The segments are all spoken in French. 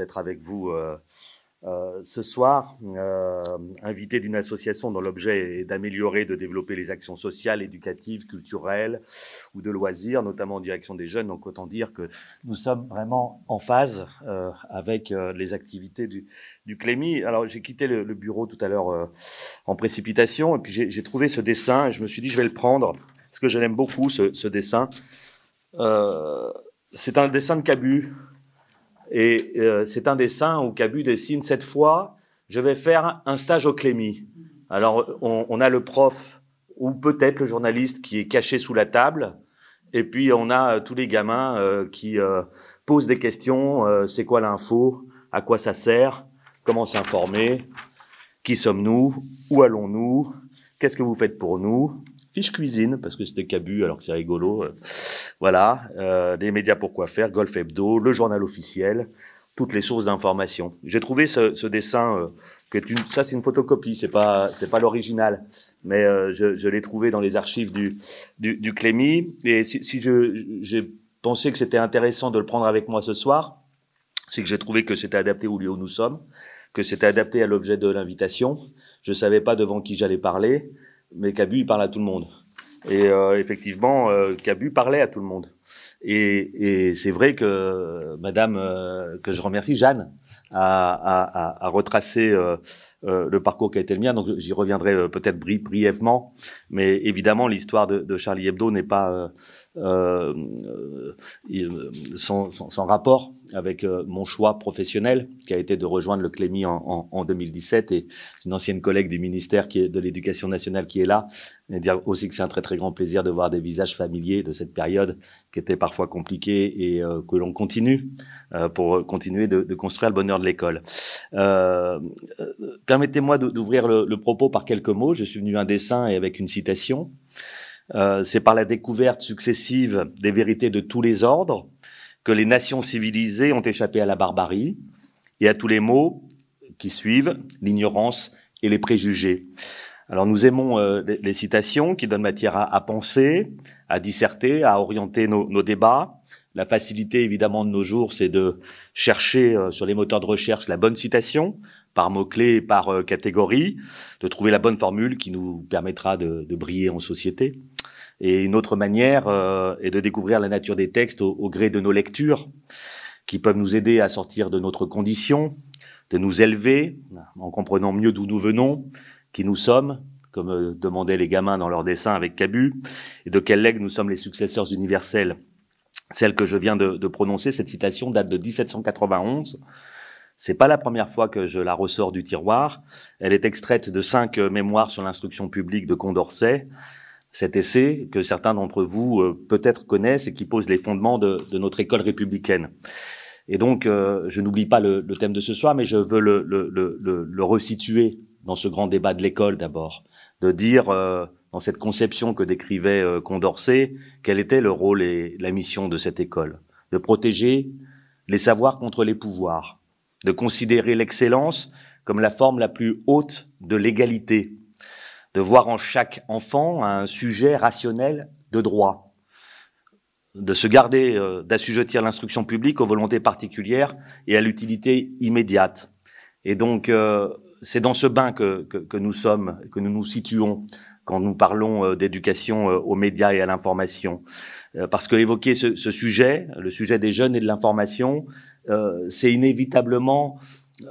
d'être avec vous euh, ce soir, euh, invité d'une association dont l'objet est d'améliorer, de développer les actions sociales, éducatives, culturelles ou de loisirs, notamment en direction des jeunes. Donc autant dire que nous sommes vraiment en phase euh, avec euh, les activités du, du Clémy. Alors j'ai quitté le, bureau tout à l'heure euh, en précipitation et puis j'ai trouvé ce dessin et je me suis dit je vais le prendre parce que je l'aime beaucoup ce dessin. C'est un dessin de Cabu et euh, c'est un dessin où Cabu dessine cette fois, je vais faire un stage au Clémy. Alors on, on a le prof ou peut-être le journaliste qui est caché sous la table. Et puis on a euh, tous les gamins euh, qui euh, posent des questions. Euh, c'est quoi l'info À quoi ça sert Comment s'informer Qui sommes-nous Où allons-nous Qu'est-ce que vous faites pour nous Fiche cuisine, parce que c'était Cabu, alors que c'est rigolo. Voilà, euh, les médias pour quoi faire, Golf Hebdo, le journal officiel, toutes les sources d'information. J'ai trouvé ce, ce dessin euh, ça c'est une photocopie, c'est pas c'est pas l'original, mais euh, je, je l'ai trouvé dans les archives du du, du Clémy. Et si, si je j'ai pensé que c'était intéressant de le prendre avec moi ce soir, c'est que j'ai trouvé que c'était adapté au lieu où nous sommes, que c'était adapté à l'objet de l'invitation. Je savais pas devant qui j'allais parler, mais Cabu il parle à tout le monde. Et euh, effectivement, euh, Cabu parlait à tout le monde. Et, et c'est vrai que Madame, euh, que je remercie, Jeanne, a, retracé euh, euh, le parcours qui a été le mien. Donc j'y reviendrai euh, peut-être brièvement, mais évidemment l'histoire de, de, Charlie Hebdo n'est pas euh, sans, sans, sans, rapport avec mon choix professionnel, qui a été de rejoindre le Clémy en, en, en 2017 et une ancienne collègue du ministère qui est de l'Éducation nationale qui est là, et dire aussi que c'est un très très grand plaisir de voir des visages familiers de cette période qui était parfois compliquée et que l'on continue pour continuer de, de, construire le bonheur de l'école. Permettez-moi d'ouvrir le, propos par quelques mots. Je suis venu un dessin et avec une citation. Euh, C'est par la découverte successive des vérités de tous les ordres que les nations civilisées ont échappé à la barbarie et à tous les maux qui suivent, l'ignorance et les préjugés. Alors nous aimons euh, les, citations qui donnent matière à, penser, à disserter, à orienter nos, nos débats. La facilité évidemment de nos jours, c'est de chercher euh, sur les moteurs de recherche la bonne citation par mots-clés et par euh, catégorie, de trouver la bonne formule qui nous permettra de, de briller en société. Et une autre manière euh, est de découvrir la nature des textes au, au, gré de nos lectures, qui peuvent nous aider à sortir de notre condition, de nous élever en comprenant mieux d'où nous venons, qui nous sommes, comme euh, demandaient les gamins dans leur dessin avec Cabu, et de quel legs nous sommes les successeurs universels. Celle que je viens de, de prononcer, cette citation date de 1791 c'est pas la première fois que je la ressors du tiroir. Elle est extraite de cinq euh, mémoires sur l'instruction publique de Condorcet. Cet essai que certains d'entre vous euh, peut-être connaissent et qui pose les fondements de, notre école républicaine. Et donc, euh, je n'oublie pas le, thème de ce soir, mais je veux le, le, le resituer dans ce grand débat de l'école d'abord, de dire dans cette conception que décrivait Condorcet, quel était le rôle et la mission de cette école, de protéger les savoirs contre les pouvoirs, de considérer l'excellence comme la forme la plus haute de l'égalité, de voir en chaque enfant un sujet rationnel de droit, de se garder euh, d'assujettir l'instruction publique aux volontés particulières et à l'utilité immédiate. Et donc, euh, c'est dans ce bain que, que, que, nous sommes, que nous nous situons quand nous parlons euh, d'éducation euh, aux médias et à l'information. Euh, parce que évoquer ce, ce, sujet, le sujet des jeunes et de l'information, euh, c'est inévitablement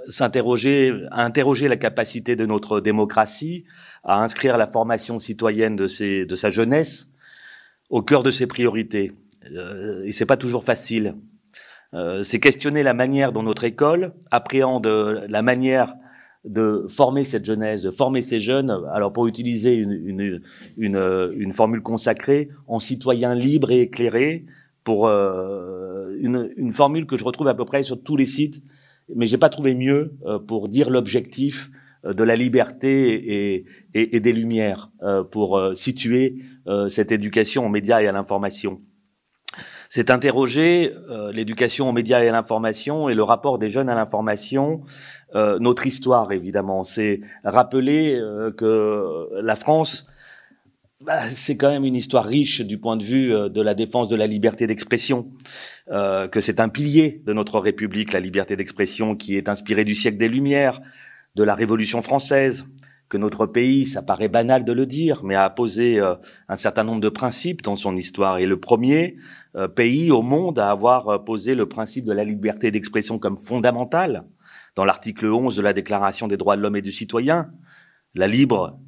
s'interroger, à interroger la capacité de notre démocratie à inscrire la formation citoyenne de, ses, de sa jeunesse au cœur de ses priorités. Euh, et c'est pas toujours facile. Euh, c'est questionner la manière dont notre école appréhende la manière de former cette jeunesse, de former ces jeunes, alors pour utiliser une, une, une, une formule consacrée, en citoyens libres et éclairés, pour euh, une, une, formule que je retrouve à peu près sur tous les sites, mais j'ai pas trouvé mieux euh, pour dire l'objectif euh, de la liberté et, et, et des lumières pour situer cette éducation aux médias et à l'information. C'est interroger l'éducation aux médias et à l'information et le rapport des jeunes à l'information, notre histoire évidemment. C'est rappeler que la France bah, c'est quand même une histoire riche du point de vue euh, de la défense de la liberté d'expression, euh, que c'est un pilier de notre République, la liberté d'expression, qui est inspirée du siècle des Lumières, de la Révolution française, que notre pays, ça paraît banal de le dire, mais a posé euh, un certain nombre de principes dans son histoire. Et le premier euh, pays au monde à avoir posé le principe de la liberté d'expression comme fondamental, dans l'article 11 de la Déclaration des droits de l'homme et du citoyen, la libre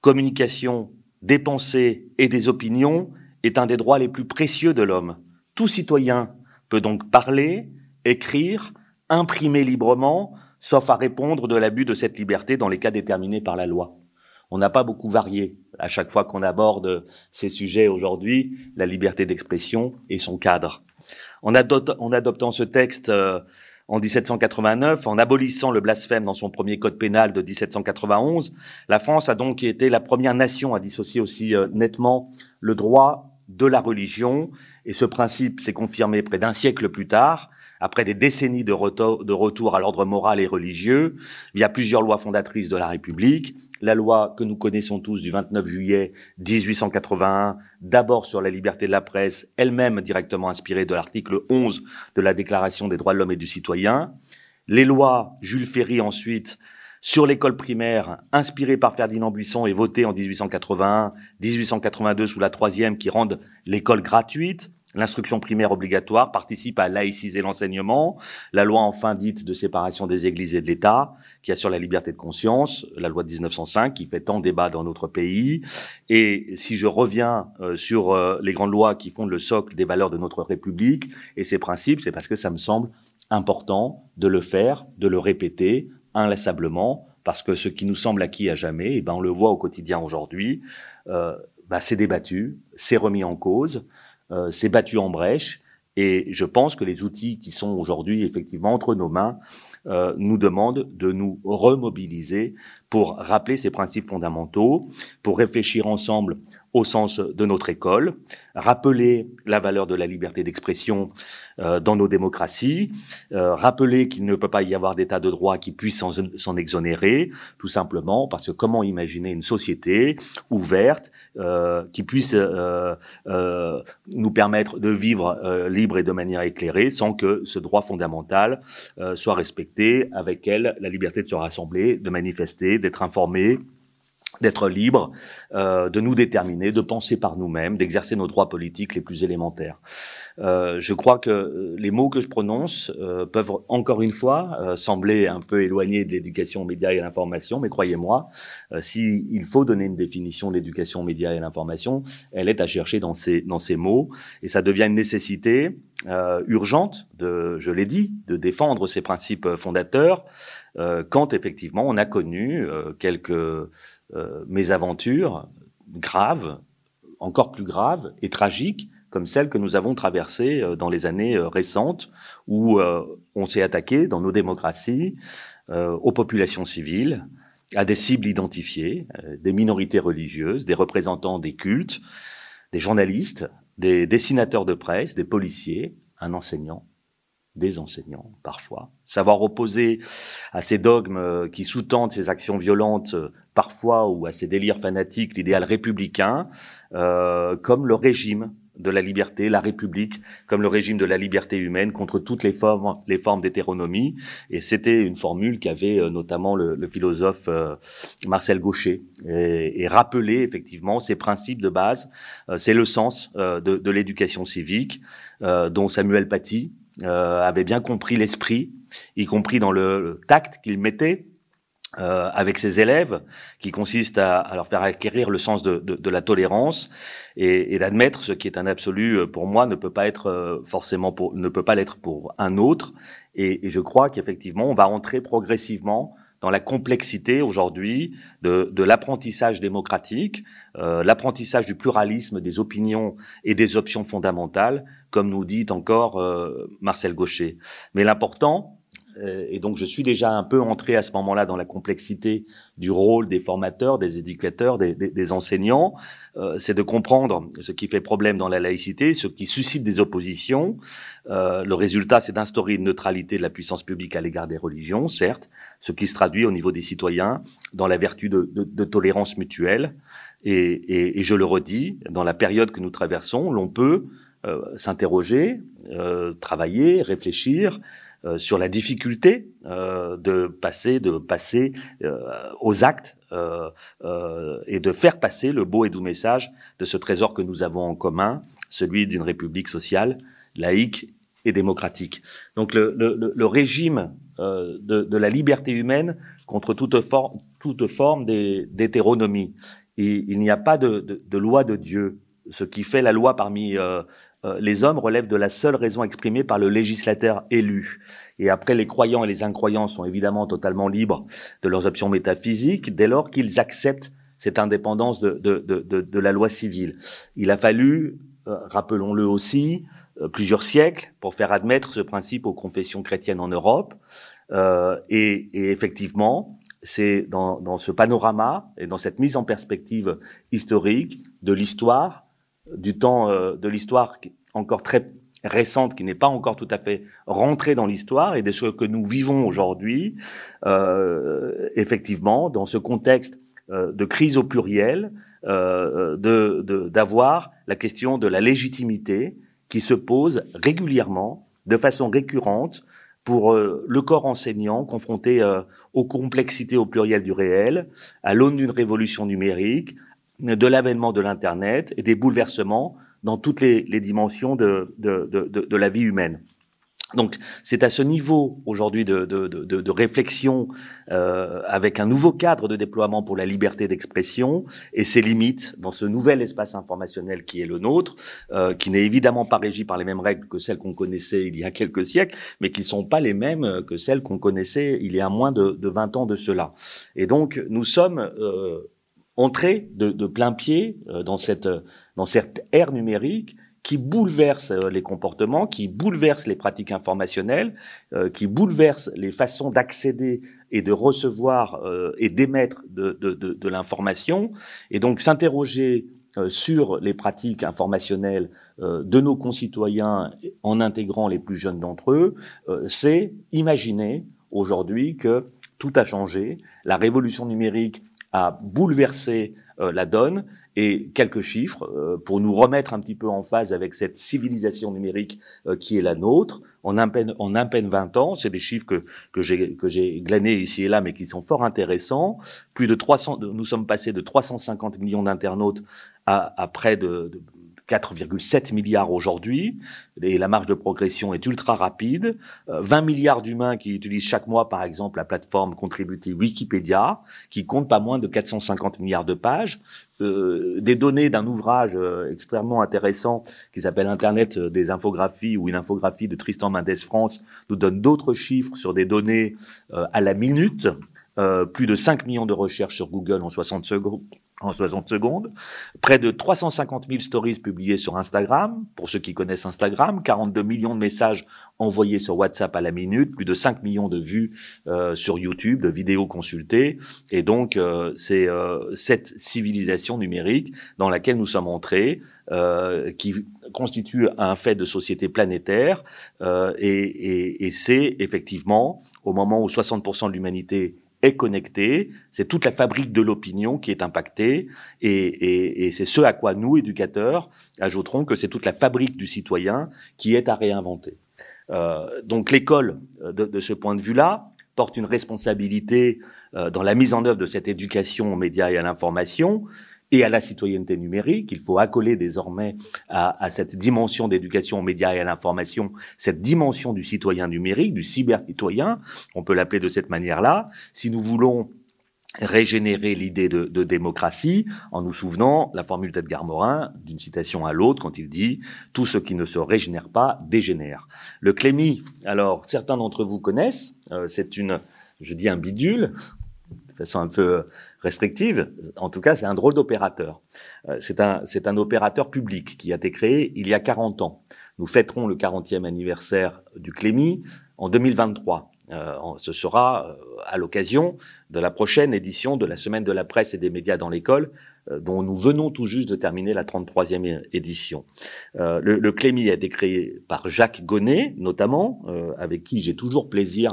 communication des pensées et des opinions est un des droits les plus précieux de l'homme. Tout citoyen peut donc parler, écrire, imprimer librement, sauf à répondre de l'abus de cette liberté dans les cas déterminés par la loi. On n'a pas beaucoup varié à chaque fois qu'on aborde ces sujets aujourd'hui, la liberté d'expression et son cadre. En, adoptant ce texte, euh, en 1789, en abolissant le blasphème dans son premier code pénal de 1791, la France a donc été la première nation à dissocier aussi euh, nettement le droit de la religion, et ce principe s'est confirmé près d'un siècle plus tard, après des décennies de retour, à l'ordre moral et religieux, via plusieurs lois fondatrices de la République, la loi que nous connaissons tous du 29 juillet 1881, d'abord sur la liberté de la presse, elle-même directement inspirée de l'article 11 de la Déclaration des droits de l'homme et du citoyen, les lois Jules Ferry ensuite sur l'école primaire, inspirées par Ferdinand Buisson et votées en 1881, 1882 sous la troisième, qui rendent l'école gratuite, L'instruction primaire obligatoire participe à laïciser l'enseignement. La loi enfin dite de séparation des églises et de l'État, qui assure la liberté de conscience, la loi de 1905, qui fait tant débat dans notre pays. Et si je reviens euh, sur euh, les grandes lois qui fondent le socle des valeurs de notre République et ses principes, c'est parce que ça me semble important de le faire, de le répéter inlassablement, parce que ce qui nous semble acquis à jamais, et eh ben on le voit au quotidien aujourd'hui, euh, bah, c'est débattu, c'est remis en cause euh, s'est battu en brèche. Et je pense que les outils qui sont aujourd'hui effectivement entre nos mains euh, nous demandent de nous remobiliser pour rappeler ces principes fondamentaux, pour réfléchir ensemble au sens de notre école, rappeler la valeur de la liberté d'expression euh, dans nos démocraties, euh, rappeler qu'il ne peut pas y avoir d'état de droit qui puisse s'en exonérer, tout simplement parce que comment imaginer une société ouverte euh, qui puisse nous permettre de vivre libre et de manière éclairée sans que ce droit fondamental soit respecté, avec elle la liberté de se rassembler, de manifester, d'être informé, d'être libre, euh, de nous déterminer, de penser par nous-mêmes, d'exercer nos droits politiques les plus élémentaires. Euh, je crois que euh, les mots que je prononce peuvent encore une fois sembler un peu éloignés de l'éducation aux médias et à l'information, mais croyez-moi, s'il faut donner une définition de l'éducation aux médias et à l'information, elle est à chercher dans ces, dans ces mots, et ça devient une nécessité urgente, de, je l'ai dit, de défendre ces principes fondateurs, quand effectivement on a connu quelques euh, mésaventures graves, encore plus graves et tragiques, comme celles que nous avons traversées euh, dans les années euh, récentes, où on s'est attaqué dans nos démocraties aux populations civiles, à des cibles identifiées, des minorités religieuses, des représentants des cultes, des journalistes, des dessinateurs de presse, des policiers, un enseignant, des enseignants parfois. Savoir opposer à ces dogmes qui sous-tendent ces actions violentes parfois ou à ces délires fanatiques l'idéal républicain euh, comme le régime de la liberté, la République, comme le régime de la liberté humaine contre toutes les formes, les formes d'hétéronomie. Et c'était une formule qu'avait euh, notamment le, philosophe euh, Marcel Gaucher et, et rappelé effectivement ces principes de base. Euh, c'est le sens de, de l'éducation civique dont Samuel Paty avait bien compris l'esprit, y compris dans le tact qu'il mettait euh, avec ses élèves, qui consiste à, à, leur faire acquérir le sens de, de, de la tolérance et, et d'admettre ce qui est un absolu euh, pour moi ne peut pas être euh, forcément pour ne peut pas l'être pour un autre. Et, et je crois qu'effectivement on va entrer progressivement dans la complexité aujourd'hui de, de l'apprentissage démocratique, euh, l'apprentissage du pluralisme des opinions et des options fondamentales, comme nous dit encore Marcel Gaucher. Mais l'important, euh, et donc je suis déjà un peu entré à ce moment-là dans la complexité du rôle des formateurs, des éducateurs, des, des, enseignants, euh, c'est de comprendre ce qui fait problème dans la laïcité, ce qui suscite des oppositions. Euh, le résultat, c'est d'instaurer une neutralité de la puissance publique à l'égard des religions, certes, ce qui se traduit au niveau des citoyens dans la vertu de, de, de tolérance mutuelle. Et, et, et, je le redis, dans la période que nous traversons, l'on peut euh, s'interroger, euh, travailler, réfléchir euh, sur la difficulté euh, de passer, de passer euh, aux actes et de faire passer le beau et doux message de ce trésor que nous avons en commun, celui d'une république sociale, laïque et démocratique. Donc le, le, le régime de, de, la liberté humaine contre toute, toute forme d'hétéronomie. Il, il n'y a pas de, de, de, loi de Dieu. Ce qui fait la loi parmi euh, euh, les hommes relèvent de la seule raison exprimée par le législateur élu. Et après, les croyants et les incroyants sont évidemment totalement libres de leurs options métaphysiques dès lors qu'ils acceptent cette indépendance de, la loi civile. Il a fallu, euh, rappelons-le aussi, euh, plusieurs siècles pour faire admettre ce principe aux confessions chrétiennes en Europe. Et, effectivement, c'est dans ce panorama et dans cette mise en perspective historique de l'histoire du temps euh, de l'histoire encore très récente, qui n'est pas encore tout à fait rentrée dans l'histoire, et de ce que nous vivons aujourd'hui, euh, effectivement, dans ce contexte euh, de crise au pluriel, euh, de d'avoir la question de la légitimité qui se pose régulièrement, de façon récurrente, pour euh, le corps enseignant confronté aux complexités au pluriel du réel, à l'aune d'une révolution numérique, de l'avènement de l'Internet et des bouleversements dans toutes les, les dimensions de, de, de, de, la vie humaine. Donc c'est à ce niveau aujourd'hui de, réflexion euh, avec un nouveau cadre de déploiement pour la liberté d'expression et ses limites dans ce nouvel espace informationnel qui est le nôtre, euh, qui n'est évidemment pas régi par les mêmes règles que celles qu'on connaissait il y a quelques siècles, mais qui sont pas les mêmes que celles qu'on connaissait il y a moins de, de 20 ans de cela. Et donc nous sommes euh, entrer de, de plein pied euh, dans cette dans cette ère numérique qui bouleverse euh, les comportements, qui bouleverse les pratiques informationnelles, euh, qui bouleverse les façons d'accéder et de recevoir et d'émettre de, de, de, de l'information, et donc s'interroger sur les pratiques informationnelles de nos concitoyens en intégrant les plus jeunes d'entre eux, c'est imaginer aujourd'hui que tout a changé. La révolution numérique a bouleversé euh, la donne et quelques chiffres euh, pour nous remettre un petit peu en phase avec cette civilisation numérique euh, qui est la nôtre. En un peine, en un peine 20 ans, c'est des chiffres que, que j'ai que j'ai glanés ici et là, mais qui sont fort intéressants. Plus de 300, nous sommes passés de 350 millions d'internautes à, près de 4,7 milliards aujourd'hui, et la marge de progression est ultra rapide. 20 euh, milliards d'humains qui utilisent chaque mois, par exemple, la plateforme contributive Wikipédia, qui compte pas moins de 450 milliards de pages. Euh, des données d'un ouvrage euh, extrêmement intéressant qui s'appelle Internet des infographies ou une infographie de Tristan Mendes France nous donne d'autres chiffres sur des données à la minute. plus de 5 millions de recherches sur Google en 60 secondes, en 60 secondes, près de 350 000 stories publiées sur Instagram, pour ceux qui connaissent Instagram, 42 millions de messages envoyés sur WhatsApp à la minute, plus de 5 millions de vues euh, sur YouTube, de vidéos consultées, et donc euh, c'est euh, cette civilisation numérique dans laquelle nous sommes entrés, euh, qui constitue un fait de société planétaire, euh, et, et, et c'est effectivement au moment où 60% de l'humanité connecté, c'est toute la fabrique de l'opinion qui est impactée, et, c'est ce à quoi nous, éducateurs, ajouterons que c'est toute la fabrique du citoyen qui est à réinventer. Euh, donc l'école, euh, de, de, ce point de vue-là, porte une responsabilité euh, dans la mise en œuvre de cette éducation aux médias et à l'information, et à la citoyenneté numérique. Il faut accoler désormais à, cette dimension d'éducation aux médias et à l'information, cette dimension du citoyen numérique, du cyber-citoyen, on peut l'appeler de cette manière-là. Si nous voulons régénérer l'idée de, de, démocratie en nous souvenant la formule d'Edgar Morin d'une citation à l'autre quand il dit tout ce qui ne se régénère pas dégénère. Le Clémy, alors certains d'entre vous connaissent, euh, c'est une, je dis un bidule, façon un peu restrictive. En tout cas, c'est un drôle d'opérateur. Euh, c'est un, c'est un opérateur public qui a été créé il y a 40 ans. Nous fêterons le 40e anniversaire du Clémy en 2023. ce sera à l'occasion de la prochaine édition de la Semaine de la presse et des médias dans l'école, euh, dont nous venons tout juste de terminer la 33e édition. Euh, le, le Clémy a été créé par Jacques Gonnet, notamment, euh, avec qui j'ai toujours plaisir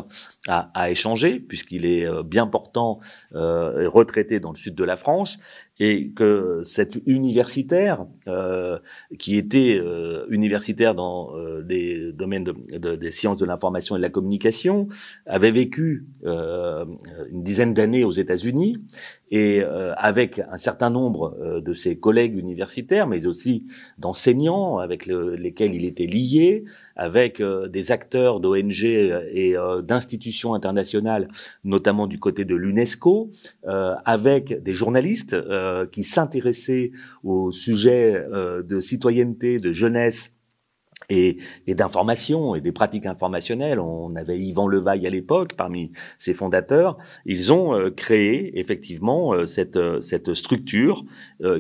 à, échanger, puisqu'il est bien portant, euh, retraité dans le sud de la France, et que cet universitaire, qui était universitaire dans les domaines de, de, des sciences de l'information et de la communication, avait vécu une dizaine d'années aux États-Unis, et avec un certain nombre de ses collègues universitaires, mais aussi d'enseignants avec le, lesquels il était lié, avec des acteurs d'ONG et d'institutions internationales, notamment du côté de l'UNESCO, avec des journalistes euh, qui s'intéressaient au sujet euh, de citoyenneté, de jeunesse et, et d'information et des pratiques informationnelles. On avait Yvan Levaille à l'époque parmi ses fondateurs. Ils ont euh, créé effectivement cette, cette structure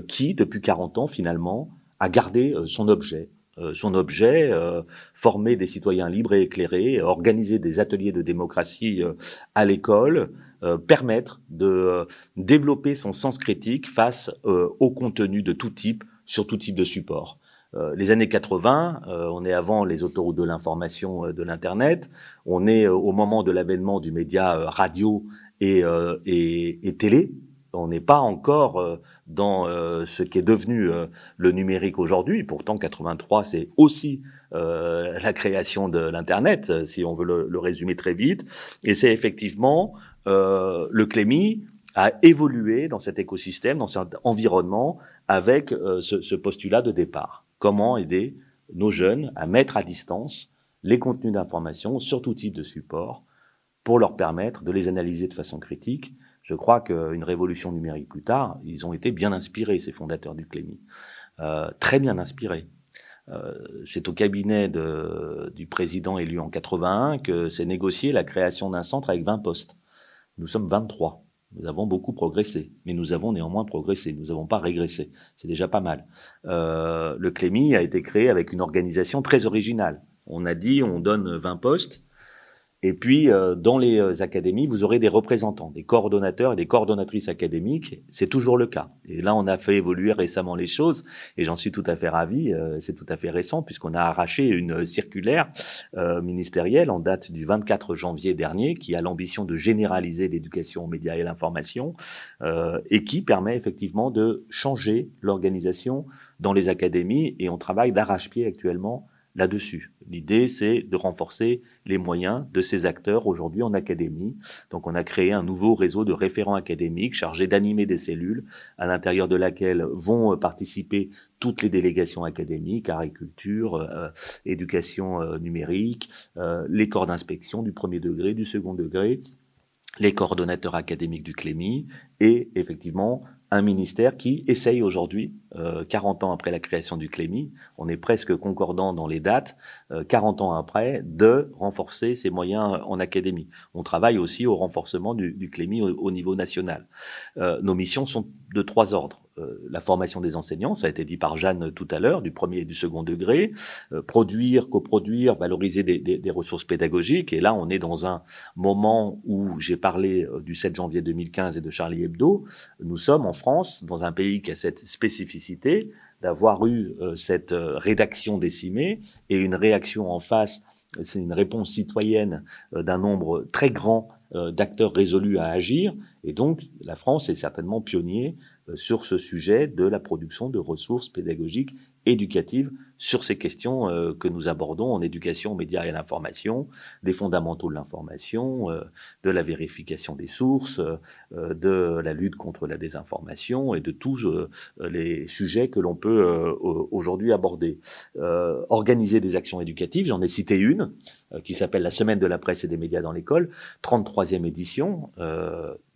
qui, depuis 40 ans finalement, a gardé son objet. son objet, former des citoyens libres et éclairés, organiser des ateliers de démocratie à l'école, euh, permettre de euh, développer son sens critique face euh, au contenu de tout type, sur tout type de support. Les années 80, on est avant les autoroutes de l'information de l'Internet, on est au moment de l'avènement du média radio et, et, et télé, on n'est pas encore dans ce qui est devenu le numérique aujourd'hui. Pourtant, 83, c'est aussi la création de l'Internet, si on veut le, le, résumer très vite. Et c'est effectivement euh, le Clémy a évolué dans cet écosystème, dans cet environnement, avec euh, ce, ce, postulat de départ. Comment aider nos jeunes à mettre à distance les contenus d'information sur tout type de support pour leur permettre de les analyser de façon critique. Je crois qu'une révolution numérique plus tard, ils ont été bien inspirés, ces fondateurs du Clémy. Euh, très bien inspirés. Euh, c'est au cabinet du président élu en 81 que s'est négocié la création d'un centre avec 20 postes. Nous sommes 23. Nous avons beaucoup progressé, mais nous avons néanmoins progressé. Nous n'avons pas régressé. C'est déjà pas mal. Euh, le Clémy a été créé avec une organisation très originale. On a dit on donne 20 postes et puis, euh, dans les euh, académies, vous aurez des représentants, des coordonnateurs et des coordonnatrices académiques. C'est toujours le cas. Et là, on a fait évoluer récemment les choses, et j'en suis tout à fait ravi. Euh, c'est tout à fait récent, puisqu'on a arraché une circulaire ministérielle en date du 24 janvier dernier, qui a l'ambition de généraliser l'éducation aux médias et l'information, et qui permet effectivement de changer l'organisation dans les académies. Et on travaille d'arrache-pied actuellement là-dessus. L'idée, c'est de renforcer les moyens de ces acteurs aujourd'hui en académie. Donc, on a créé un nouveau réseau de référents académiques chargés d'animer des cellules à l'intérieur de laquelle vont euh, participer toutes les délégations académiques, agriculture, euh, éducation euh, numérique, les corps d'inspection du premier degré, du second degré, les coordonnateurs académiques du Clémy et effectivement un ministère qui essaye aujourd'hui, euh, 40 ans après la création du Clémy, on est presque concordant dans les dates, euh, 40 ans après, de renforcer ses moyens en académie. On travaille aussi au renforcement du, du au, au, niveau national. Euh, nos missions sont de trois ordres. Euh, la formation des enseignants, ça a été dit par Jeanne tout à l'heure, du premier et du second degré, euh, produire, coproduire, valoriser des, ressources pédagogiques. Et là, on est dans un moment où j'ai parlé euh, du 7 janvier 2015 et de Charlie Hebdo. Nous sommes en France, dans un pays qui a cette spécificité d'avoir eu cette rédaction décimée et une réaction en face c'est une réponse citoyenne d'un nombre très grand d'acteurs résolus à agir. Et donc, la France est certainement pionnier sur ce sujet de la production de ressources pédagogiques éducatives sur ces questions euh, que nous abordons en éducation aux médias et à l'information, des fondamentaux de l'information, euh, de la vérification des sources, de la lutte contre la désinformation et de tous les sujets que l'on peut aujourd'hui aborder. organiser des actions éducatives, j'en ai cité une, qui s'appelle la Semaine de la presse et des médias dans l'école, 33e édition,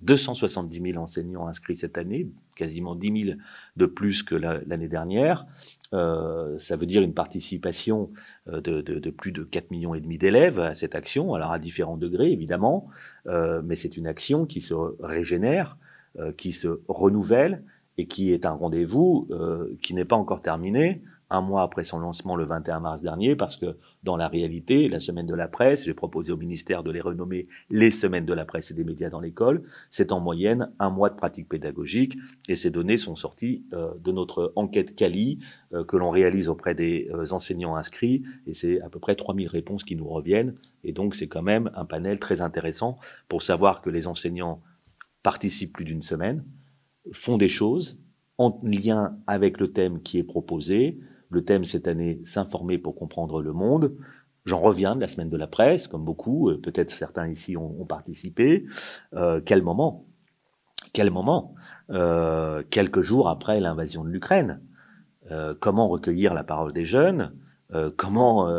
270 000 enseignants inscrits cette année, quasiment 10 000 de plus que l'année dernière. Euh, ça veut dire une participation euh, de, plus de 4 millions et demi d'élèves à cette action, alors à différents degrés évidemment, euh, mais c'est une action qui se régénère, euh, qui se renouvelle et qui est un rendez-vous qui n'est pas encore terminé un mois après son lancement le 21 mars dernier, parce que dans la réalité, la semaine de la presse, j'ai proposé au ministère de les renommer les semaines de la presse et des médias dans l'école, c'est en moyenne un mois de pratique pédagogique, et ces données sont sorties euh, de notre enquête Cali euh, que l'on réalise auprès des euh, enseignants inscrits, et c'est à peu près 3000 réponses qui nous reviennent, et donc c'est quand même un panel très intéressant pour savoir que les enseignants participent plus d'une semaine, font des choses en lien avec le thème qui est proposé, le thème cette année, s'informer pour comprendre le monde. J'en reviens de la semaine de la presse, comme beaucoup, euh, peut-être certains ici ont, participé. Euh, quel moment? Quel moment? Euh, Quelques jours après l'invasion de l'Ukraine. comment recueillir la parole des jeunes? Comment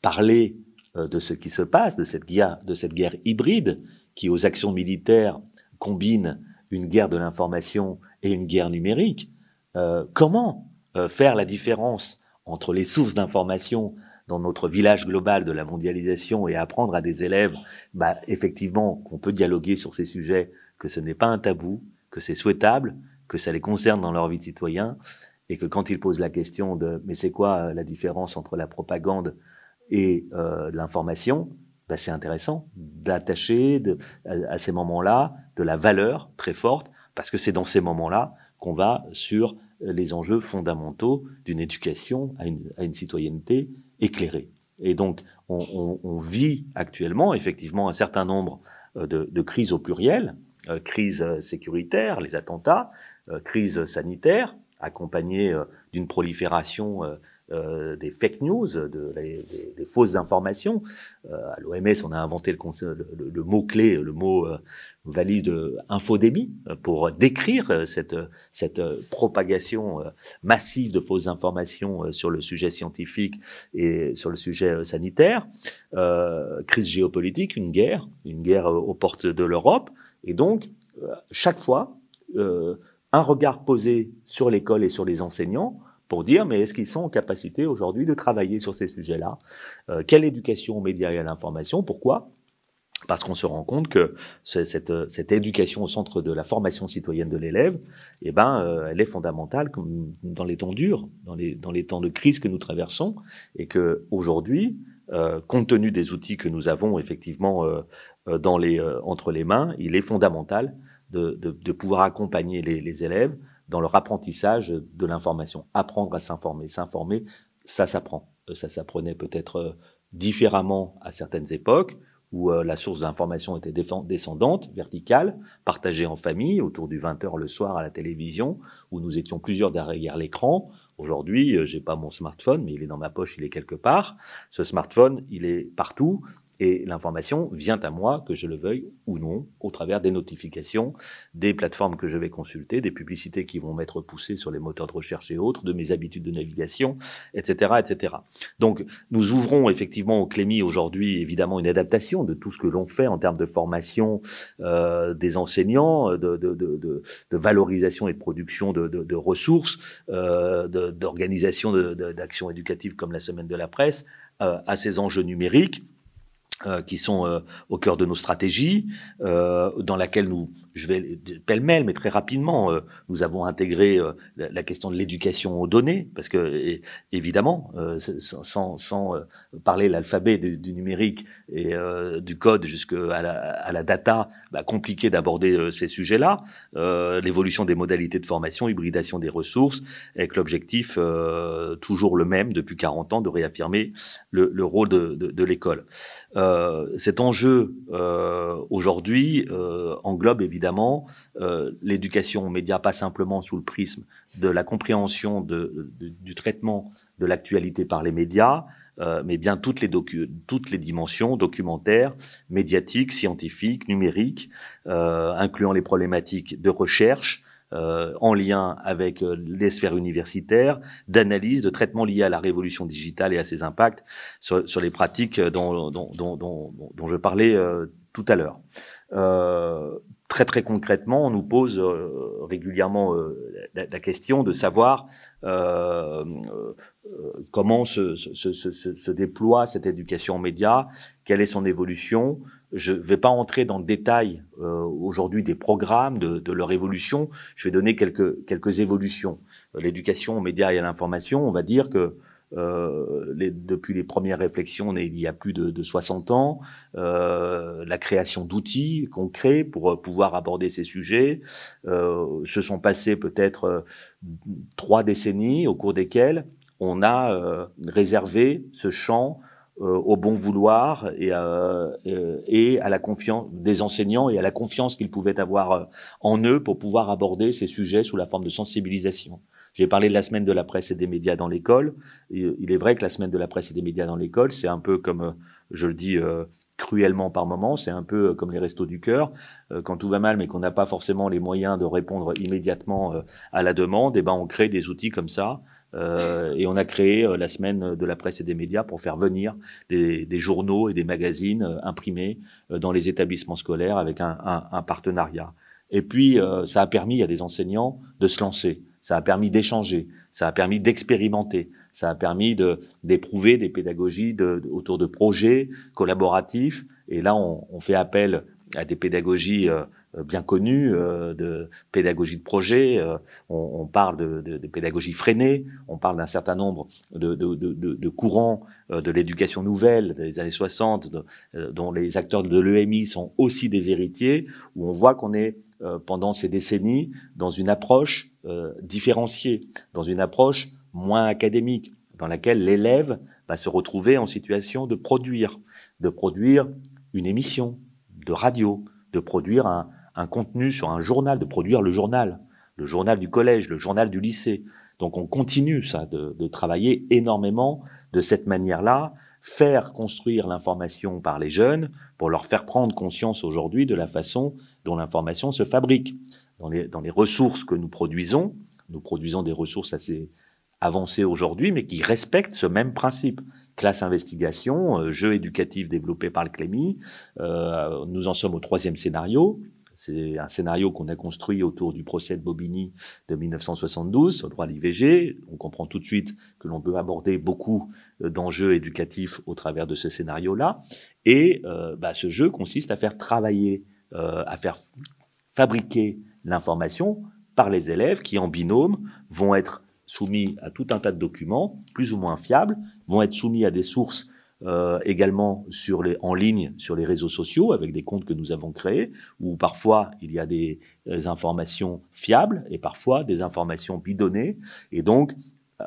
parler de ce qui se passe, de cette guerre, hybride qui, aux actions militaires, combine une guerre de l'information et une guerre numérique? Comment faire la différence entre les sources d'information dans notre village global de la mondialisation et apprendre à des élèves, bah, effectivement, qu'on peut dialoguer sur ces sujets, que ce n'est pas un tabou, que c'est souhaitable, que ça les concerne dans leur vie de citoyen, et que quand ils posent la question de mais c'est quoi euh, la différence entre la propagande et euh, l'information, bah, c'est intéressant d'attacher à ces moments-là de la valeur très forte, parce que c'est dans ces moments-là qu'on va sur les enjeux fondamentaux d'une éducation à une, citoyenneté éclairée. Et donc, on, vit actuellement effectivement un certain nombre euh, de, crises au pluriel, euh, crise sécuritaire, les attentats, euh, crise sanitaire, euh, d'une prolifération euh, des fake news, de, des, fausses informations. Euh, à l'OMS, on a inventé le, mot-clé, le mot euh, valise de infodémie pour décrire cette, cette propagation massive de fausses informations sur le sujet scientifique et sur le sujet sanitaire. crise géopolitique, une guerre, une guerre aux portes de l'Europe. Et donc, chaque fois, un regard posé sur l'école et sur les enseignants pour dire mais est-ce qu'ils sont en capacité aujourd'hui de travailler sur ces sujets-là? Euh, Quelle éducation aux médias et à l'information? Pourquoi? Parce qu'on se rend compte que cette, cette, éducation au centre de la formation citoyenne de l'élève, eh ben, euh, elle est fondamentale dans les temps durs, dans les, dans les temps de crise que nous traversons, et que aujourd'hui, euh, compte tenu des outils que nous avons effectivement euh, euh dans les, euh, entre les mains, il est fondamental de, de, de pouvoir accompagner les, les élèves dans leur apprentissage de l'information. Apprendre à s'informer. S'informer, ça s'apprend. Euh, ça s'apprenait peut-être euh, différemment à certaines époques où euh, la source d'information était descendante, verticale, partagée en famille, autour du 20h le soir à la télévision, où nous étions plusieurs derrière l'écran. Aujourd'hui, j'ai pas mon smartphone, mais il est dans ma poche, il est quelque part. Ce smartphone, il est partout. Et l'information vient à moi, que je le veuille ou non, au travers des notifications, des plateformes que je vais consulter, des publicités qui vont m'être poussées sur les moteurs de recherche et autres, de mes habitudes de navigation, etc., etc. Donc, nous ouvrons effectivement au Clémy aujourd'hui, évidemment, une adaptation de tout ce que l'on fait en termes de formation euh, des enseignants, de, de, de, de, valorisation et de production de, ressources, euh, d'organisation d'actions éducatives comme la Semaine de la Presse, euh, à ces enjeux numériques euh, qui sont euh, au cœur de nos stratégies, euh, dans laquelle nous, je vais pêle-mêle, mais très rapidement, euh, nous avons intégré la, la, question de l'éducation aux données, parce que évidemment, sans, sans parler l'alphabet du, numérique et du code jusqu'à la, data, bah, compliqué d'aborder ces sujets-là. L'évolution des modalités de formation, hybridation des ressources, avec l'objectif toujours le même depuis 40 ans de réaffirmer le, le rôle de, l'école. Euh, euh, cet enjeu euh, aujourd'hui euh, englobe évidemment l'éducation aux médias, pas simplement sous le prisme de la compréhension du traitement de l'actualité par les médias, mais bien toutes les, toutes les dimensions documentaires, médiatiques, scientifiques, numériques, incluant les problématiques de recherche, euh, en lien avec euh, les sphères universitaires, d'analyse, de traitement lié à la révolution digitale et à ses impacts sur, les pratiques dont, je parlais euh, tout à l'heure. Très très concrètement, on nous pose euh, régulièrement euh, la, question de savoir euh, comment se, se, se, se, déploie cette éducation aux médias, quelle est son évolution. Je ne vais pas entrer dans le détail aujourd'hui des programmes, de, de, leur évolution. Je vais donner quelques, quelques évolutions. L'éducation aux médias et à l'information, on va dire que euh, les, depuis les premières réflexions nées il y a plus de, de 60 ans, euh, la création d'outils crée pour euh, pouvoir aborder ces sujets, euh, se sont passées peut-être euh, trois décennies au cours desquelles on a euh, réservé ce champ au bon vouloir et, et à la confiance des enseignants et à la confiance qu'ils pouvaient avoir en eux pour pouvoir aborder ces sujets sous la forme de sensibilisation. J'ai parlé de la semaine de la presse et des médias dans l'école. Il est vrai que la semaine de la presse et des médias dans l'école, c'est un peu comme, je le dis euh, cruellement par moments, c'est un peu comme les restos du cœur. Euh, quand tout va mal, mais qu'on n'a pas forcément les moyens de répondre immédiatement euh, à la demande, et eh ben on crée des outils comme ça. et on a créé la semaine de la presse et des médias pour faire venir des, journaux et des magazines imprimés dans les établissements scolaires avec un partenariat. Et puis, ça a permis à des enseignants de se lancer ça a permis d'échanger, ça a permis d'expérimenter, ça a permis de d'éprouver des pédagogies de, autour de projets collaboratifs. Et là, on, on fait appel à des pédagogies euh, bien connues, euh, de pédagogie de projet. Euh, on, on, parle de, de, de, pédagogie freinée. On parle d'un certain nombre de, de courants de l'éducation nouvelle des années 60, dont les acteurs de l'EMI sont aussi des héritiers, où on voit qu'on est pendant ces décennies dans une approche euh, différenciée, dans une approche moins académique, dans laquelle l'élève va se retrouver en situation de produire, de produire une émission de radio, de produire un, contenu sur un journal, de produire le journal, le journal du collège, le journal du lycée. Donc on continue ça, de, de travailler énormément de cette manière-là, faire construire l'information par les jeunes pour leur faire prendre conscience aujourd'hui de la façon dont l'information se fabrique dans les, ressources que nous produisons. Nous produisons des ressources assez avancées aujourd'hui, mais qui respectent ce même principe. Classe investigation, euh, jeu éducatif développé par le CLEMI. Euh, nous en sommes au troisième scénario. C'est un scénario qu'on a construit autour du procès de Bobigny de 1972 sur le droit à l'IVG. On comprend tout de suite que l'on peut aborder beaucoup euh, d'enjeux éducatifs au travers de ce scénario-là. Et euh, bah, ce jeu consiste à faire travailler, à faire fabriquer l'information par les élèves qui, en binôme, vont être soumis à tout un tas de documents, plus ou moins fiables, vont être soumis à des sources euh, également en ligne sur les réseaux sociaux avec des comptes que nous avons créés, où parfois il y a des informations fiables et parfois des informations bidonnées. Et donc,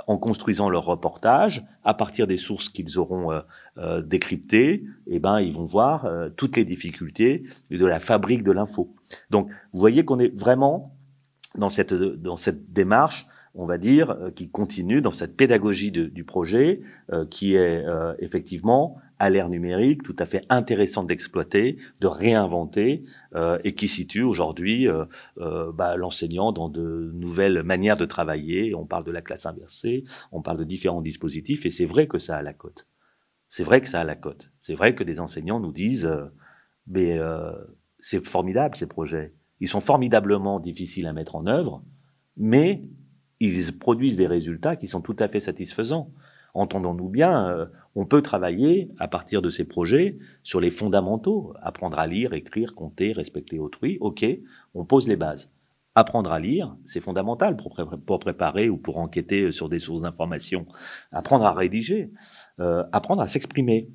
en construisant leur reportage, à partir des sources qu'ils auront euh, euh, décryptées, eh ben, ils vont voir euh, toutes les difficultés de la fabrique de l'info. Donc, vous voyez qu'on est vraiment dans cette, dans cette démarche, on va dire, qui continue dans cette pédagogie du projet, qui est effectivement à l'ère numérique, tout à fait intéressant d'exploiter, de réinventer, euh, et qui situe aujourd'hui euh, euh, bah, l'enseignant dans de nouvelles manières de travailler. On parle de la classe inversée, on parle de différents dispositifs, et c'est vrai que ça a la cote. C'est vrai que ça a la cote. C'est vrai que des enseignants nous disent, euh, mais euh, c'est formidable ces projets. Ils sont formidablement difficiles à mettre en œuvre, mais ils produisent des résultats qui sont tout à fait satisfaisants. Entendons-nous bien, euh, on peut travailler à partir de ces projets sur les fondamentaux, apprendre à lire, écrire, compter, respecter autrui. Ok, on pose les bases. Apprendre à lire, c'est fondamental pour, préparer ou pour enquêter sur des sources d'information. Apprendre à rédiger, euh, apprendre à s'exprimer,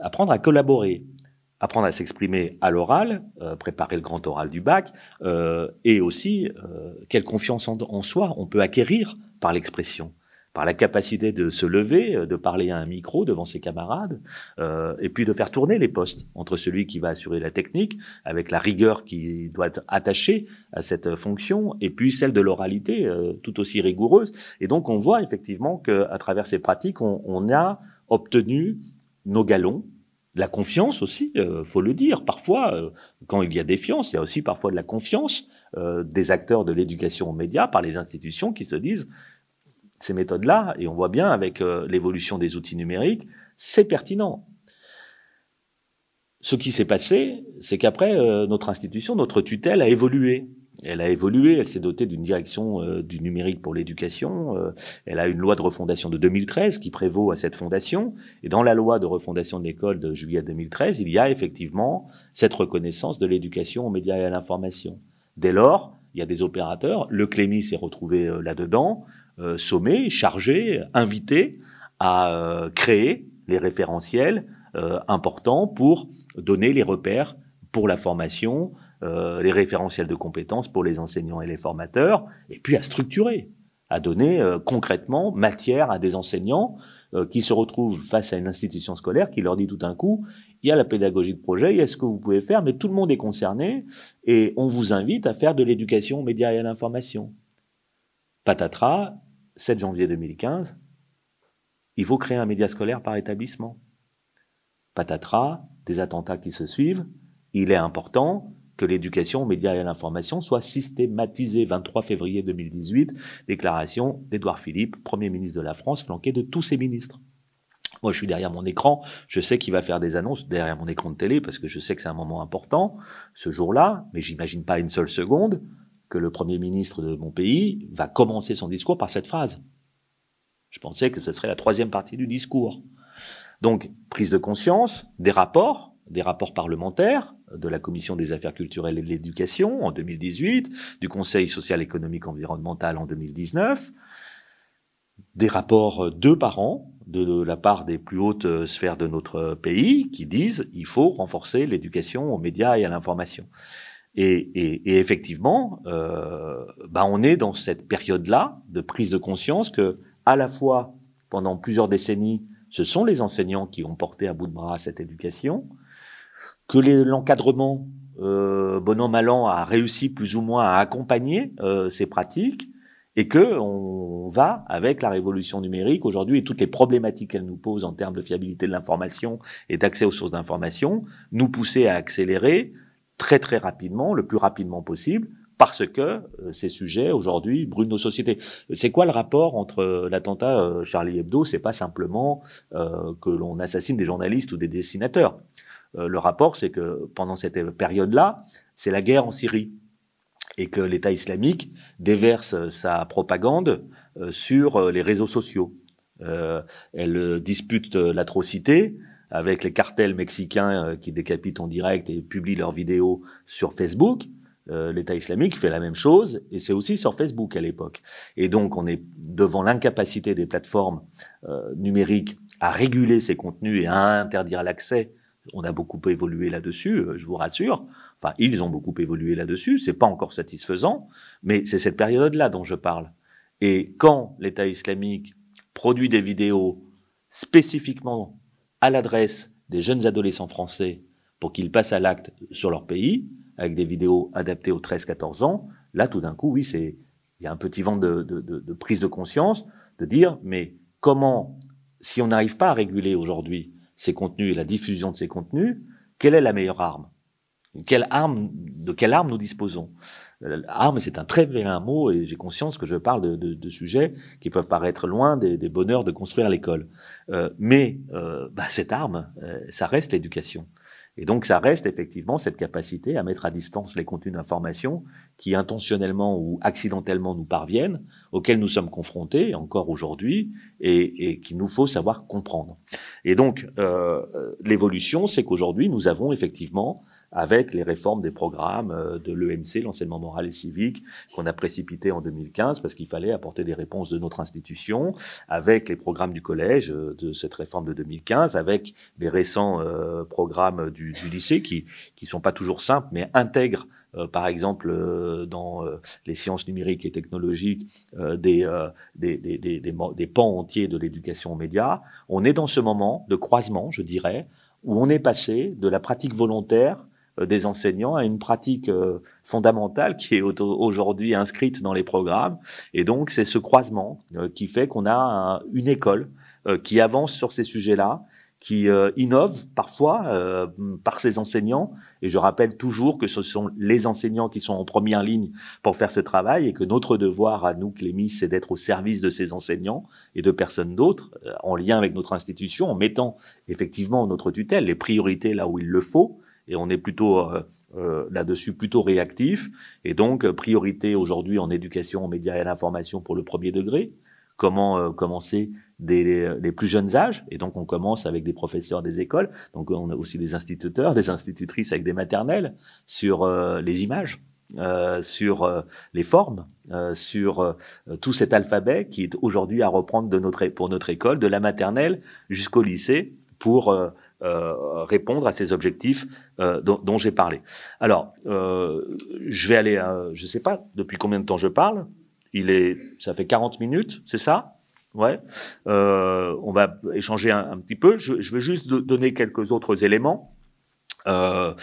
apprendre à collaborer, apprendre à s'exprimer à l'oral, euh, préparer le grand oral du bac, euh, et aussi euh, quelle confiance en, soi on peut acquérir par l'expression par la capacité de se lever, euh, de parler à un micro devant ses camarades, euh, et puis de faire tourner les postes entre celui qui va assurer la technique, avec la rigueur qui doit être attachée à cette fonction, et puis celle de l'oralité, euh, tout aussi rigoureuse. Et donc on voit effectivement qu'à travers ces pratiques, on, on, a obtenu nos galons, la confiance aussi, euh, faut le dire. Parfois, euh, quand il y a défiance, il y a aussi parfois de la confiance euh, des acteurs de l'éducation aux médias par les institutions qui se disent ces méthodes-là, et on voit bien avec euh, l'évolution des outils numériques, c'est pertinent. Ce qui s'est passé, c'est qu'après, notre institution, notre tutelle a évolué. Elle a évolué, elle s'est dotée d'une direction euh, du numérique pour l'éducation, euh, elle a une loi de refondation de 2013 qui prévaut à cette fondation, et dans la loi de refondation de l'école de juillet 2013, il y a effectivement cette reconnaissance de l'éducation aux médias et à l'information. Dès lors, il y a des opérateurs, le Clémy s'est retrouvé là-dedans, sommé, chargé, invité à créer les référentiels euh, importants pour donner les repères pour la formation, euh, les référentiels de compétences pour les enseignants et les formateurs, et puis à structurer, à donner euh, concrètement matière à des enseignants qui se retrouvent face à une institution scolaire qui leur dit tout d'un coup, il y a la pédagogie de projet, il y a ce que vous pouvez faire, mais tout le monde est concerné et on vous invite à faire de l'éducation aux médias et à l'information. Patatras, 7 janvier 2015, il faut créer un média scolaire par établissement patatras, des attentats qui se suivent, il est important que l'éducation aux médias et à l'information soit systématisée. 23 février 2018, déclaration d'Édouard Philippe, Premier ministre de la France, flanqué de tous ses ministres. Moi, je suis derrière mon écran, je sais qu'il va faire des annonces derrière mon écran de télé parce que je sais que c'est un moment important ce jour-là, mais j'imagine pas une seule seconde que le Premier ministre de mon pays va commencer son discours par cette phrase. Je pensais que ce serait la troisième partie du discours. Donc, prise de conscience, des rapports, des rapports parlementaires de la Commission des affaires culturelles et de l'éducation en 2018, du Conseil social économique environnemental en 2019, des rapports deux par an de la part des plus hautes sphères de notre pays qui disent il faut renforcer l'éducation aux médias et à l'information. Et, effectivement, euh, bah on est dans cette période-là de prise de conscience que, à la fois pendant plusieurs décennies, ce sont les enseignants qui ont porté à bout de bras cette éducation, que l'encadrement, euh, bon an mal an, a réussi plus ou moins à accompagner euh, ces pratiques, et que on va, avec la révolution numérique aujourd'hui et toutes les problématiques qu'elle nous pose en termes de fiabilité de l'information et d'accès aux sources d'information, nous pousser à accélérer très très rapidement, le plus rapidement possible, parce que euh, ces sujets aujourd'hui brûlent nos sociétés. C'est quoi le rapport entre euh, l'attentat euh, Charlie Hebdo? C'est pas simplement que l'on assassine des journalistes ou des dessinateurs. Le rapport, c'est que pendant cette période-là, c'est la guerre en Syrie et que l'État islamique déverse sa propagande sur les réseaux sociaux. elle dispute l'atrocité avec les cartels mexicains qui décapitent en direct et publient leurs vidéos sur Facebook. Euh, l'État islamique fait la même chose, et c'est aussi sur Facebook à l'époque. Et donc on est devant l'incapacité des plateformes euh, numériques à réguler ces contenus et à interdire l'accès. On a beaucoup évolué là-dessus, euh, je vous rassure. Enfin, ils ont beaucoup évolué là-dessus. C'est pas encore satisfaisant, mais c'est cette période-là dont je parle. Et quand l'État islamique produit des vidéos spécifiquement à l'adresse des jeunes adolescents français pour qu'ils passent à l'acte sur leur pays, avec des vidéos adaptées aux 13-14 ans, là, tout d'un coup, oui, c'est, il y a un petit vent de, de, prise de conscience, de dire, mais comment, si on n'arrive pas à réguler aujourd'hui ces contenus et la diffusion de ces contenus, quelle est la meilleure arme? Quelle arme, de quelle arme nous disposons? Arme, c'est un très vilain mot et j'ai conscience que je parle de, de, de, sujets qui peuvent paraître loin des, des bonheurs de construire l'école. Euh, mais euh, bah, cette arme, euh, ça reste l'éducation. Et donc, ça reste effectivement cette capacité à mettre à distance les contenus d'information qui intentionnellement ou accidentellement nous parviennent, auxquels nous sommes confrontés encore aujourd'hui et, et qu'il nous faut savoir comprendre. Et donc, euh, l'évolution, c'est qu'aujourd'hui, nous avons effectivement avec les réformes des programmes euh, de l'EMC, l'enseignement moral et civique, qu'on a précipité en 2015 parce qu'il fallait apporter des réponses de notre institution, avec les programmes du collège euh, de cette réforme de 2015, avec les récents euh, programmes du, du, lycée qui qui sont pas toujours simples, mais intègrent par exemple dans les sciences numériques et technologiques des, des, des, des, des pans entiers de l'éducation aux médias. On est dans ce moment de croisement, je dirais, où on est passé de la pratique volontaire euh, des enseignants à une pratique euh, fondamentale qui est aujourd'hui inscrite dans les programmes. Et donc, c'est ce croisement euh, qui fait qu'on a une école qui avance sur ces sujets-là, qui euh, innove parfois euh, par ses enseignants. Et je rappelle toujours que ce sont les enseignants qui sont en première ligne pour faire ce travail et que notre devoir à nous, Clémy, c'est d'être au service de ces enseignants et de personnes d'autres, euh, en lien avec notre institution, en mettant effectivement notre tutelle, les priorités là où il le faut. Et on est plutôt là-dessus plutôt réactif. Et donc priorité aujourd'hui en éducation, en médias et à l'information pour le premier degré. Comment commencer des les plus jeunes âges, et donc on commence avec des professeurs des écoles, donc on a aussi des instituteurs, des institutrices avec des maternelles sur euh, les images, euh, sur euh, les formes, euh, sur tout cet alphabet qui est aujourd'hui à reprendre de notre, pour notre école, de la maternelle jusqu'au lycée, pour répondre à ces objectifs dont, dont j'ai parlé. Alors, je vais aller, je ne sais pas depuis combien de temps je parle. Il est, ça fait 40 minutes, c'est ça? Ouais. Euh, on va échanger un, petit peu. Je, je, veux juste donner quelques autres éléments. Euh,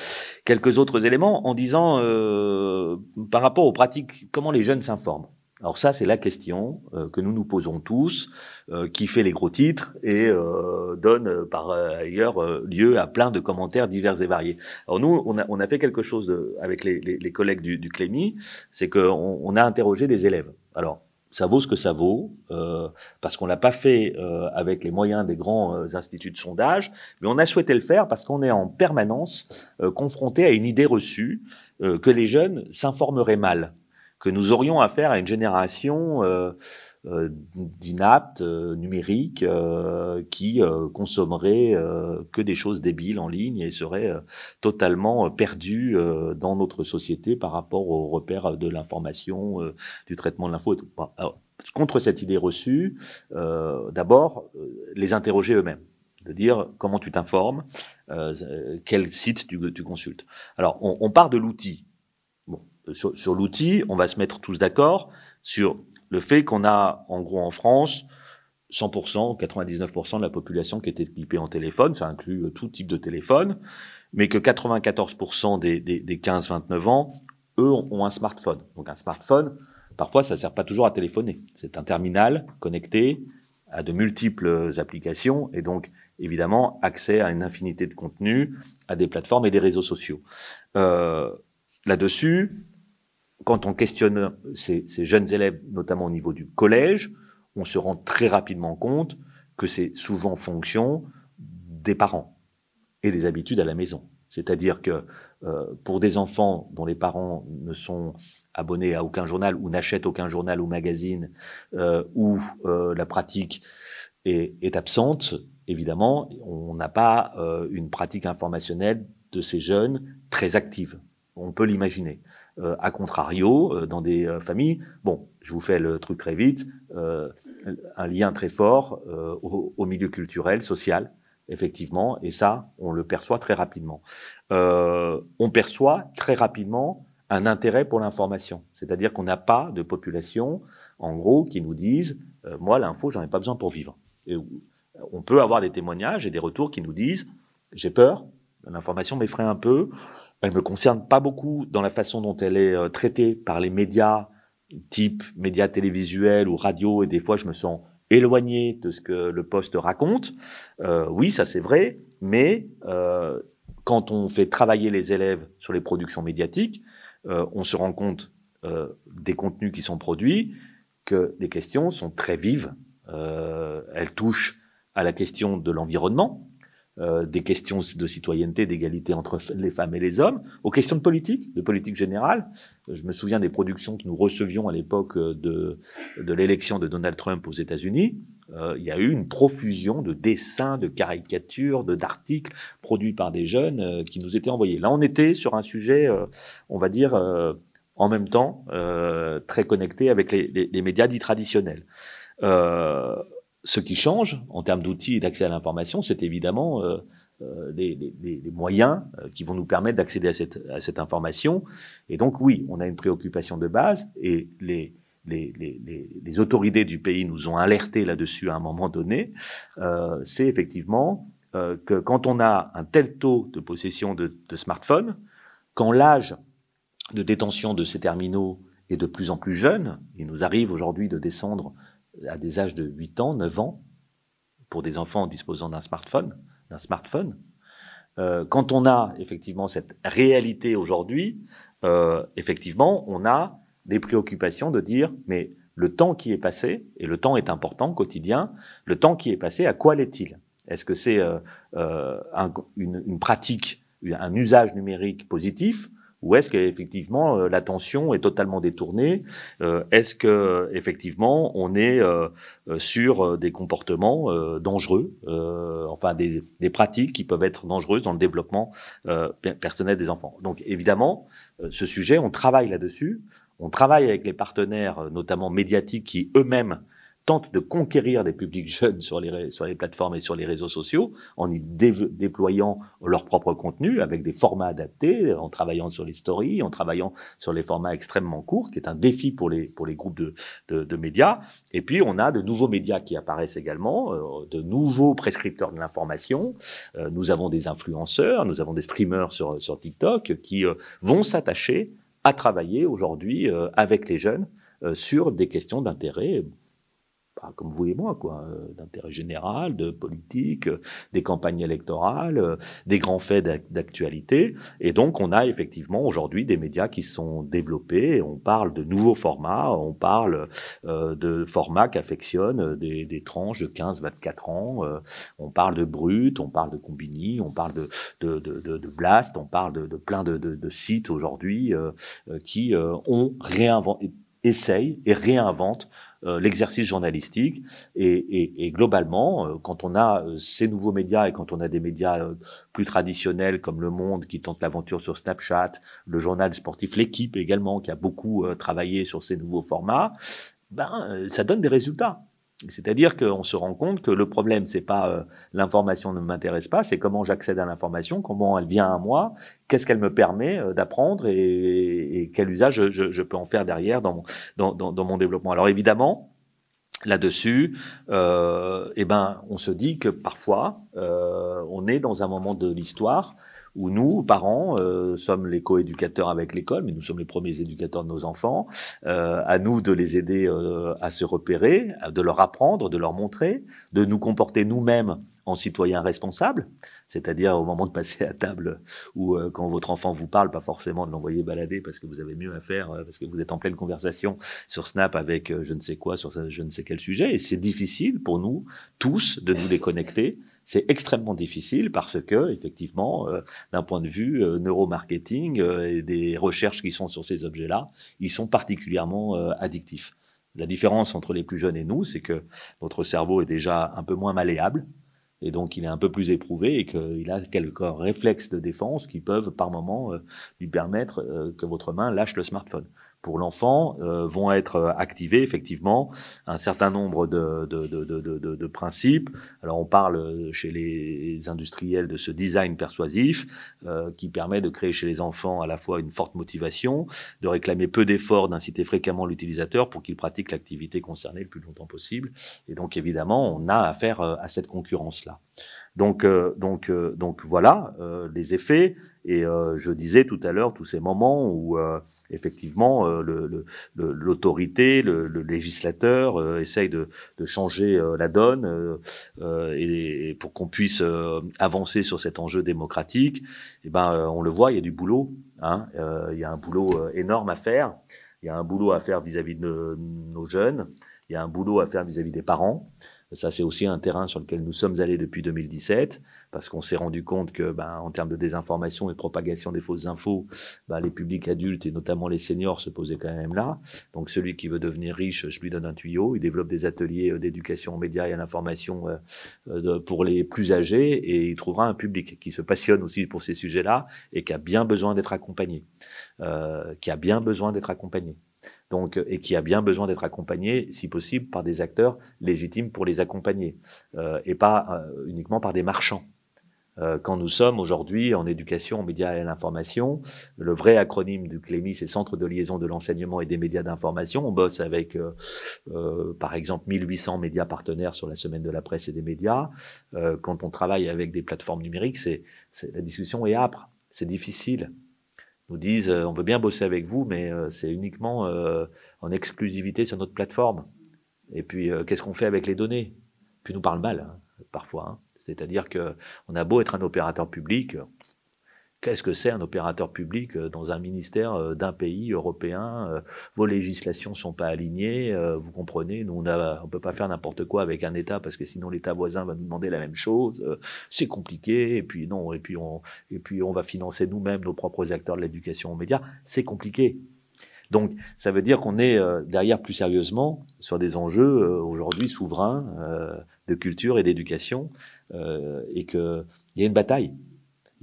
quelques autres éléments en disant euh, par rapport aux pratiques, comment les jeunes s'informent. Alors ça, c'est la question euh, que nous nous posons tous, euh, qui fait les gros titres et euh, donne par ailleurs lieu à plein de commentaires divers et variés. Alors nous, on a, on a fait quelque chose de, avec les, les, les, collègues du, du Clémy, c'est qu'on on a interrogé des élèves. Alors ça vaut ce que ça vaut, euh, parce qu'on l'a pas fait euh, avec les moyens des grands euh, instituts de sondage, mais on a souhaité le faire parce qu'on est en permanence euh, confronté à une idée reçue euh, que les jeunes s'informeraient mal, que nous aurions affaire à une génération euh, d'inaptes euh, numériques euh, qui consommeraient que des choses débiles en ligne et seraient totalement perdus dans notre société par rapport aux repères de l'information, du traitement de l'info et tout. contre cette idée reçue, d'abord, les interroger eux-mêmes de dire comment tu t'informes, euh, quel site tu, tu consultes. Alors, on, on part de l'outil. Sur, l'outil, on va se mettre tous d'accord sur le fait qu'on a, en gros, en France, 100%, 99% de la population qui est équipée en téléphone, ça inclut euh, tout type de téléphone, mais que 94% des, des, des 15-29 ans, eux, ont un smartphone. Donc un smartphone, parfois, ça sert pas toujours à téléphoner. C'est un terminal connecté à de multiples applications et donc évidemment accès à une infinité de contenus, à des plateformes et des réseaux sociaux. Euh, Là-dessus, quand on questionne ces, jeunes élèves, notamment au niveau du collège, on se rend très rapidement compte que c'est souvent fonction des parents et des habitudes à la maison. C'est-à-dire que euh, pour des enfants dont les parents ne sont abonnés à aucun journal ou n'achètent aucun journal ou magazine, euh, où euh, la pratique est, absente, évidemment, on n'a pas une pratique informationnelle de ces jeunes très active. On peut l'imaginer. Euh, a contrario, euh, dans des euh, familles, bon, je vous fais le truc très vite, un lien très fort au, au, milieu culturel, social, effectivement, et ça, on le perçoit très rapidement. on perçoit très rapidement un intérêt pour l'information, c'est-à-dire qu'on n'a pas de population, en gros, qui nous disent, moi, l'info, j'en ai pas besoin pour vivre. Et on peut avoir des témoignages et des retours qui nous disent, j'ai peur, l'information m'effraie un peu, elle me concerne pas beaucoup dans la façon dont elle est euh, traitée par les médias, type médias télévisuels ou radio, et des fois je me sens éloigné de ce que le poste raconte. Euh, oui, ça c'est vrai, mais euh, quand on fait travailler les élèves sur les productions médiatiques, euh, on se rend compte euh, des contenus qui sont produits que les questions sont très vives. Elles touchent à la question de l'environnement, euh, des questions de citoyenneté, d'égalité entre les femmes et les hommes, aux questions de politique, de politique générale. Euh, je me souviens des productions que nous recevions à l'époque euh, de, de l'élection de Donald Trump aux États-Unis. Euh, il y a eu une profusion de dessins, de caricatures, de d'articles produits par des jeunes euh, qui nous étaient envoyés. Là, on était sur un sujet, on va dire, en même temps, très connecté avec les, les, les médias dits traditionnels. Euh, ce qui change en termes d'outils et d'accès à l'information, c'est évidemment euh, euh, les, les, les, moyens euh, qui vont nous permettre d'accéder à cette, à cette information. Et donc oui, on a une préoccupation de base et les, les, les, les autorités du pays nous ont alertés là-dessus à un moment donné. Euh, c'est effectivement euh, que quand on a un tel taux de possession de, de smartphones, quand l'âge de détention de ces terminaux est de plus en plus jeune, il nous arrive aujourd'hui de descendre à des âges de 8 ans, 9 ans, pour des enfants disposant d'un smartphone, d'un smartphone. Euh, quand on a effectivement cette réalité aujourd'hui, euh, effectivement, on a des préoccupations de dire, mais le temps qui est passé, et le temps est important quotidien, le temps qui est passé, à quoi l'est-il? Est-ce que c'est euh, une, une, pratique, un usage numérique positif ou est-ce qu'effectivement euh, l'attention est totalement détournée euh, Est-ce que effectivement on est euh, sur des comportements dangereux, enfin des, des, pratiques qui peuvent être dangereuses dans le développement personnel des enfants? Donc évidemment, ce sujet, on travaille là-dessus. On travaille avec les partenaires, notamment médiatiques, qui eux-mêmes tentent de conquérir des publics jeunes sur les, sur les plateformes et sur les réseaux sociaux en y déployant leur propre contenu avec des formats adaptés, en travaillant sur les stories, en travaillant sur les formats extrêmement courts, qui est un défi pour les, pour les groupes de, de, de médias. Et puis, on a de nouveaux médias qui apparaissent également, euh, de nouveaux prescripteurs de l'information. Euh, nous avons des influenceurs, nous avons des streamers sur, sur TikTok qui euh, vont s'attacher à travailler aujourd'hui avec les jeunes sur des questions d'intérêt comme vous et moi, quoi, euh, d'intérêt général, de politique, euh, des campagnes électorales, euh, des grands faits d'actualité. Et donc, on a effectivement aujourd'hui des médias qui sont développés. On parle de nouveaux formats, on parle de formats qui affectionnent des, des, tranches de 15-24 ans. on parle de Brut, on parle de Combini, on parle de, Blast, on parle de, plein de, sites aujourd'hui qui ont réinventé, essayent et réinventent euh, l'exercice journalistique. Et, et, et, globalement, euh, quand on a euh, ces nouveaux médias et quand on a des médias plus traditionnels comme Le Monde qui tente l'aventure sur Snapchat, le journal sportif L'équipe également qui a beaucoup travaillé sur ces nouveaux formats, ben ça donne des résultats. C'est-à-dire qu'on se rend compte que le problème, c'est pas euh, l'information ne m'intéresse pas, c'est comment j'accède à l'information, comment elle vient à moi, qu'est-ce qu'elle me permet euh, d'apprendre et, quel usage je, peux en faire derrière dans mon, dans, dans, mon développement. Alors évidemment, là-dessus, euh, eh ben, on se dit que parfois, euh, on est dans un moment de l'histoire où nous, parents, euh, sommes les co-éducateurs avec l'école, mais nous sommes les premiers éducateurs de nos enfants. Euh, à nous de les aider euh, à se repérer, de leur apprendre, de leur montrer, de nous comporter nous-mêmes en citoyens responsables, c'est-à-dire au moment de passer à table ou euh, quand votre enfant vous parle, pas forcément de l'envoyer balader parce que vous avez mieux à faire, euh, parce que vous êtes en pleine conversation sur Snap avec euh, je ne sais quoi, sur je ne sais quel sujet, et c'est difficile pour nous tous de nous déconnecter c'est extrêmement difficile parce que, effectivement, euh, d'un point de vue euh, neuromarketing euh, et des recherches qui sont sur ces objets-là, ils sont particulièrement addictifs. La différence entre les plus jeunes et nous, c'est que notre cerveau est déjà un peu moins malléable, et donc il est un peu plus éprouvé et qu'il a quelques réflexes de défense qui peuvent par moment lui permettre que votre main lâche le smartphone pour l'enfant euh, vont être euh, activés effectivement un certain nombre de, de, de, de, principes. Alors on parle euh, chez les industriels de ce design persuasif euh, qui permet de créer chez les enfants à la fois une forte motivation, de réclamer peu d'efforts, d'inciter fréquemment l'utilisateur pour qu'il pratique l'activité concernée le plus longtemps possible. Et donc évidemment, on a affaire à cette concurrence-là. Donc, donc, donc voilà les effets. Et je disais tout à l'heure tous ces moments où effectivement, euh, l'autorité, le, législateur euh, essaye de, changer euh, la donne et, pour qu'on puisse avancer sur cet enjeu démocratique. Et eh ben, on le voit, il y a du boulot. Hein, il y a un boulot énorme à faire. Il y a un boulot à faire vis-à-vis de nos jeunes. Il y a un boulot à faire vis-à-vis -vis des parents. Ça, c'est aussi un terrain sur lequel nous sommes allés depuis 2017, parce qu'on s'est rendu compte que, ben, en termes de désinformation et propagation des fausses infos, ben, les publics adultes et notamment les seniors se posaient quand même là. Donc, celui qui veut devenir riche, je lui donne un tuyau. Il développe des ateliers euh, d'éducation aux médias et à l'information euh, euh, pour les plus âgés, et il trouvera un public qui se passionne aussi pour ces sujets-là et qui a bien besoin d'être accompagné, qui a bien besoin d'être accompagné donc, et qui a bien besoin d'être accompagné, si possible, par des acteurs légitimes pour les accompagner, euh, et pas euh, uniquement par des marchands. Euh, quand nous sommes aujourd'hui en éducation, en médias et à l'information, le vrai acronyme du CLEMI, c'est Centre de liaison de l'enseignement et des médias d'information. On bosse avec, par exemple, 1800 médias partenaires sur la semaine de la presse et des médias. quand on travaille avec des plateformes numériques, c'est la discussion est âpre, c'est difficile nous disent euh, on veut bien bosser avec vous, mais euh, c'est uniquement euh, en exclusivité sur notre plateforme. Et puis, qu'est-ce qu'on fait avec les données? Puis nous parle mal, hein, parfois. Hein. C'est-à-dire que on a beau être un opérateur public, Qu'est-ce que c'est un opérateur public euh, dans un ministère euh, d'un pays européen euh, Vos législations sont pas alignées, vous comprenez. Nous, on ne peut pas faire n'importe quoi avec un État parce que sinon l'État voisin va nous demander la même chose. C'est compliqué. Et puis non. Et puis on, et puis on va financer nous-mêmes nos propres acteurs de l'éducation aux médias. C'est compliqué. Donc, ça veut dire qu'on est derrière plus sérieusement sur des enjeux aujourd'hui souverains de culture et d'éducation, et qu'il y a une bataille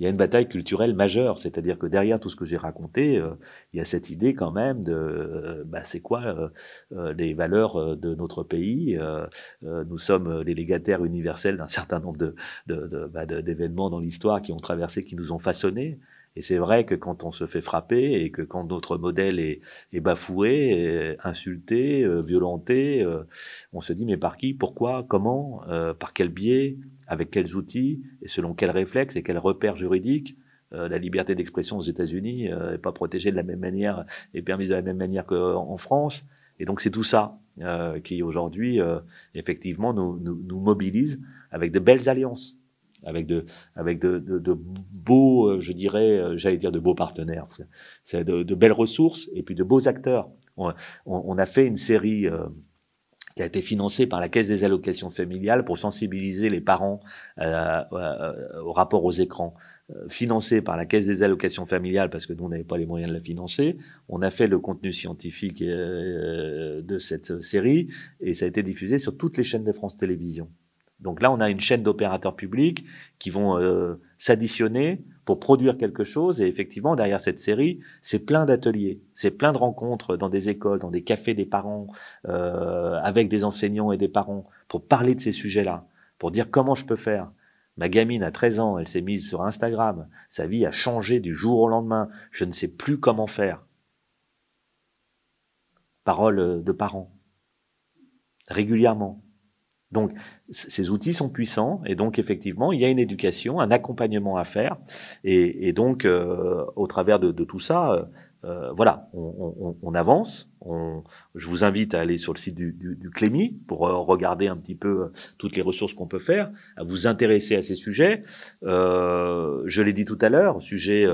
il y a une bataille culturelle majeure, c'est-à-dire que derrière tout ce que j'ai raconté, euh, il y a cette idée quand même de, euh, bah, c'est quoi euh, les valeurs de notre pays Nous sommes les légataires universels d'un certain nombre de, bah, d'événements dans l'histoire qui ont traversé, qui nous ont façonnés. Et c'est vrai que quand on se fait frapper et que quand notre modèle est bafoué, insulté, violenté, on se dit mais par qui, pourquoi, comment, par quel biais avec quels outils et selon quels réflexes et quels repères juridiques. Euh, la liberté d'expression aux États-Unis n'est euh, pas protégée de la même manière et permise de la même manière qu'en France. Et donc c'est tout ça euh, qui aujourd'hui effectivement nous, mobilise avec de belles alliances, avec de avec de, beaux, je dirais, j'allais dire de beaux partenaires, c'est de, belles ressources et puis de beaux acteurs. On a fait une série qui a été financé par la Caisse des allocations familiales pour sensibiliser les parents euh, euh, au rapport aux écrans, euh, financé par la Caisse des allocations familiales parce que nous, on pas les moyens de la financer. On a fait le contenu scientifique de cette série et ça a été diffusé sur toutes les chaînes de France Télévisions. Donc là, on a une chaîne d'opérateurs publics qui vont s'additionner pour produire quelque chose. Et effectivement, derrière cette série, c'est plein d'ateliers, c'est plein de rencontres dans des écoles, dans des cafés des parents, euh, avec des enseignants et des parents, pour parler de ces sujets-là, pour dire comment je peux faire. Ma gamine a 13 ans, elle s'est mise sur Instagram, sa vie a changé du jour au lendemain, je ne sais plus comment faire. Parole de parents, régulièrement. Donc, ces outils sont puissants et donc effectivement, il y a une éducation, un accompagnement à faire et, donc euh, au travers de, tout ça, euh, euh voilà, on, avance. Je vous invite à aller sur le site du, du, Clémy pour euh, regarder un petit peu euh, toutes les ressources qu'on peut faire, à vous intéresser à ces sujets. je l'ai dit tout à l'heure, sujet,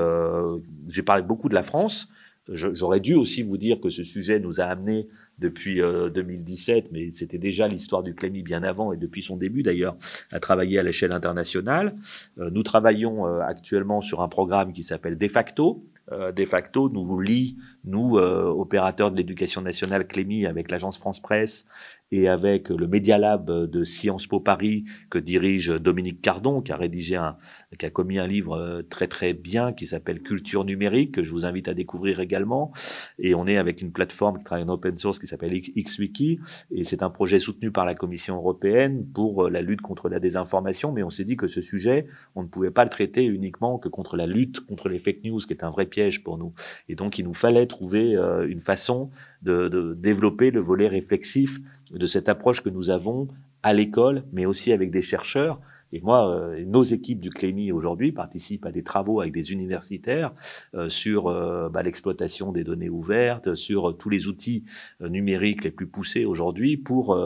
j'ai parlé beaucoup de la France. J'aurais dû aussi vous dire que ce sujet nous a amené depuis 2017, euh, mais c'était déjà l'histoire du Clémy bien avant et depuis son début d'ailleurs à travailler à l'échelle internationale. Euh, nous travaillons euh, actuellement sur un programme qui s'appelle De facto. de facto nous lie, nous, opérateurs de l'éducation nationale Clémy, avec l'agence France Presse et avec le Media Lab de Sciences Po Paris que dirige Dominique Cardon, qui a rédigé un, qui a commis un livre euh, très très bien qui s'appelle Culture numérique, que je vous invite à découvrir également. Et on est avec une plateforme qui travaille en open source qui s'appelle XWiki, et c'est un projet soutenu par la Commission européenne pour euh, la lutte contre la désinformation. Mais on s'est dit que ce sujet, on ne pouvait pas le traiter uniquement que contre la lutte contre les fake news, qui est un vrai piège pour nous. Et donc il nous fallait trouver euh, une façon de, de développer le volet réflexif de cette approche que nous avons à l'école, mais aussi avec des chercheurs et moi, euh, nos équipes du CLEMI aujourd'hui participent à des travaux avec des universitaires euh, sur euh, bah, l'exploitation des données ouvertes, sur tous les outils numériques les plus poussés aujourd'hui pour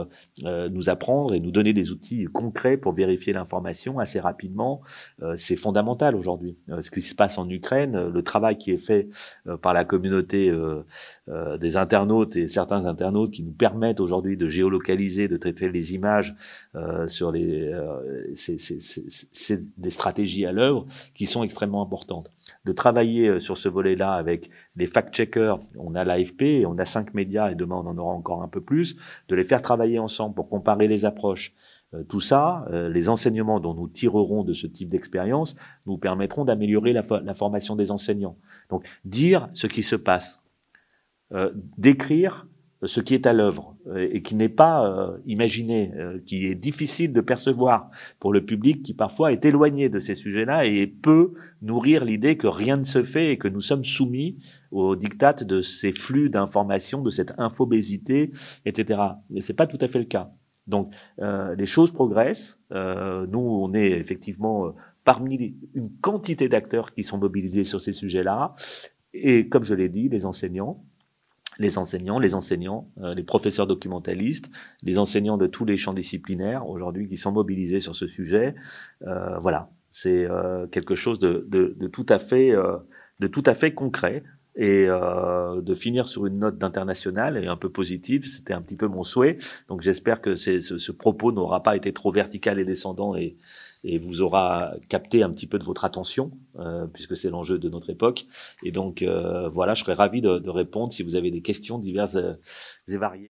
nous apprendre et nous donner des outils concrets pour vérifier l'information assez rapidement. C'est fondamental aujourd'hui. ce qui se passe en Ukraine, le travail qui est fait par la communauté des internautes et certains internautes qui nous permettent aujourd'hui de géolocaliser, de traiter les images sur les c'est des stratégies à l'œuvre qui sont extrêmement importantes. De travailler euh, sur ce volet-là avec les fact-checkers, on a l'AFP, on a cinq médias et demain on en aura encore un peu plus, de les faire travailler ensemble pour comparer les approches. Euh, tout ça, euh, les enseignements dont nous tirerons de ce type d'expérience nous permettront d'améliorer la, formation des enseignants. Donc dire ce qui se passe, décrire ce qui est à l'œuvre euh, et qui n'est pas euh, imaginé, euh, qui est difficile de percevoir pour le public qui parfois est éloigné de ces sujets-là et peut nourrir l'idée que rien ne se fait et que nous sommes soumis aux dictats de ces flux d'informations, de cette infobésité, etc. Mais c'est pas tout à fait le cas. Donc les choses progressent. nous, on est effectivement parmi une quantité d'acteurs qui sont mobilisés sur ces sujets-là. Et comme je l'ai dit, les enseignants, les enseignants, les enseignants, euh, les professeurs documentalistes, les enseignants de tous les champs disciplinaires aujourd'hui qui sont mobilisés sur ce sujet. Euh, voilà, c'est euh, quelque chose de, de, de, tout à fait, de tout à fait concret et de finir sur une note d'international et un peu positive, c'était un petit peu mon souhait. Donc j'espère que ce, ce propos n'aura pas été trop vertical et descendant et, et vous aura capté un petit peu de votre attention, euh, puisque c'est l'enjeu de notre époque. Et donc, euh, voilà, je serais ravi de, de, répondre si vous avez des questions diverses euh, et variées.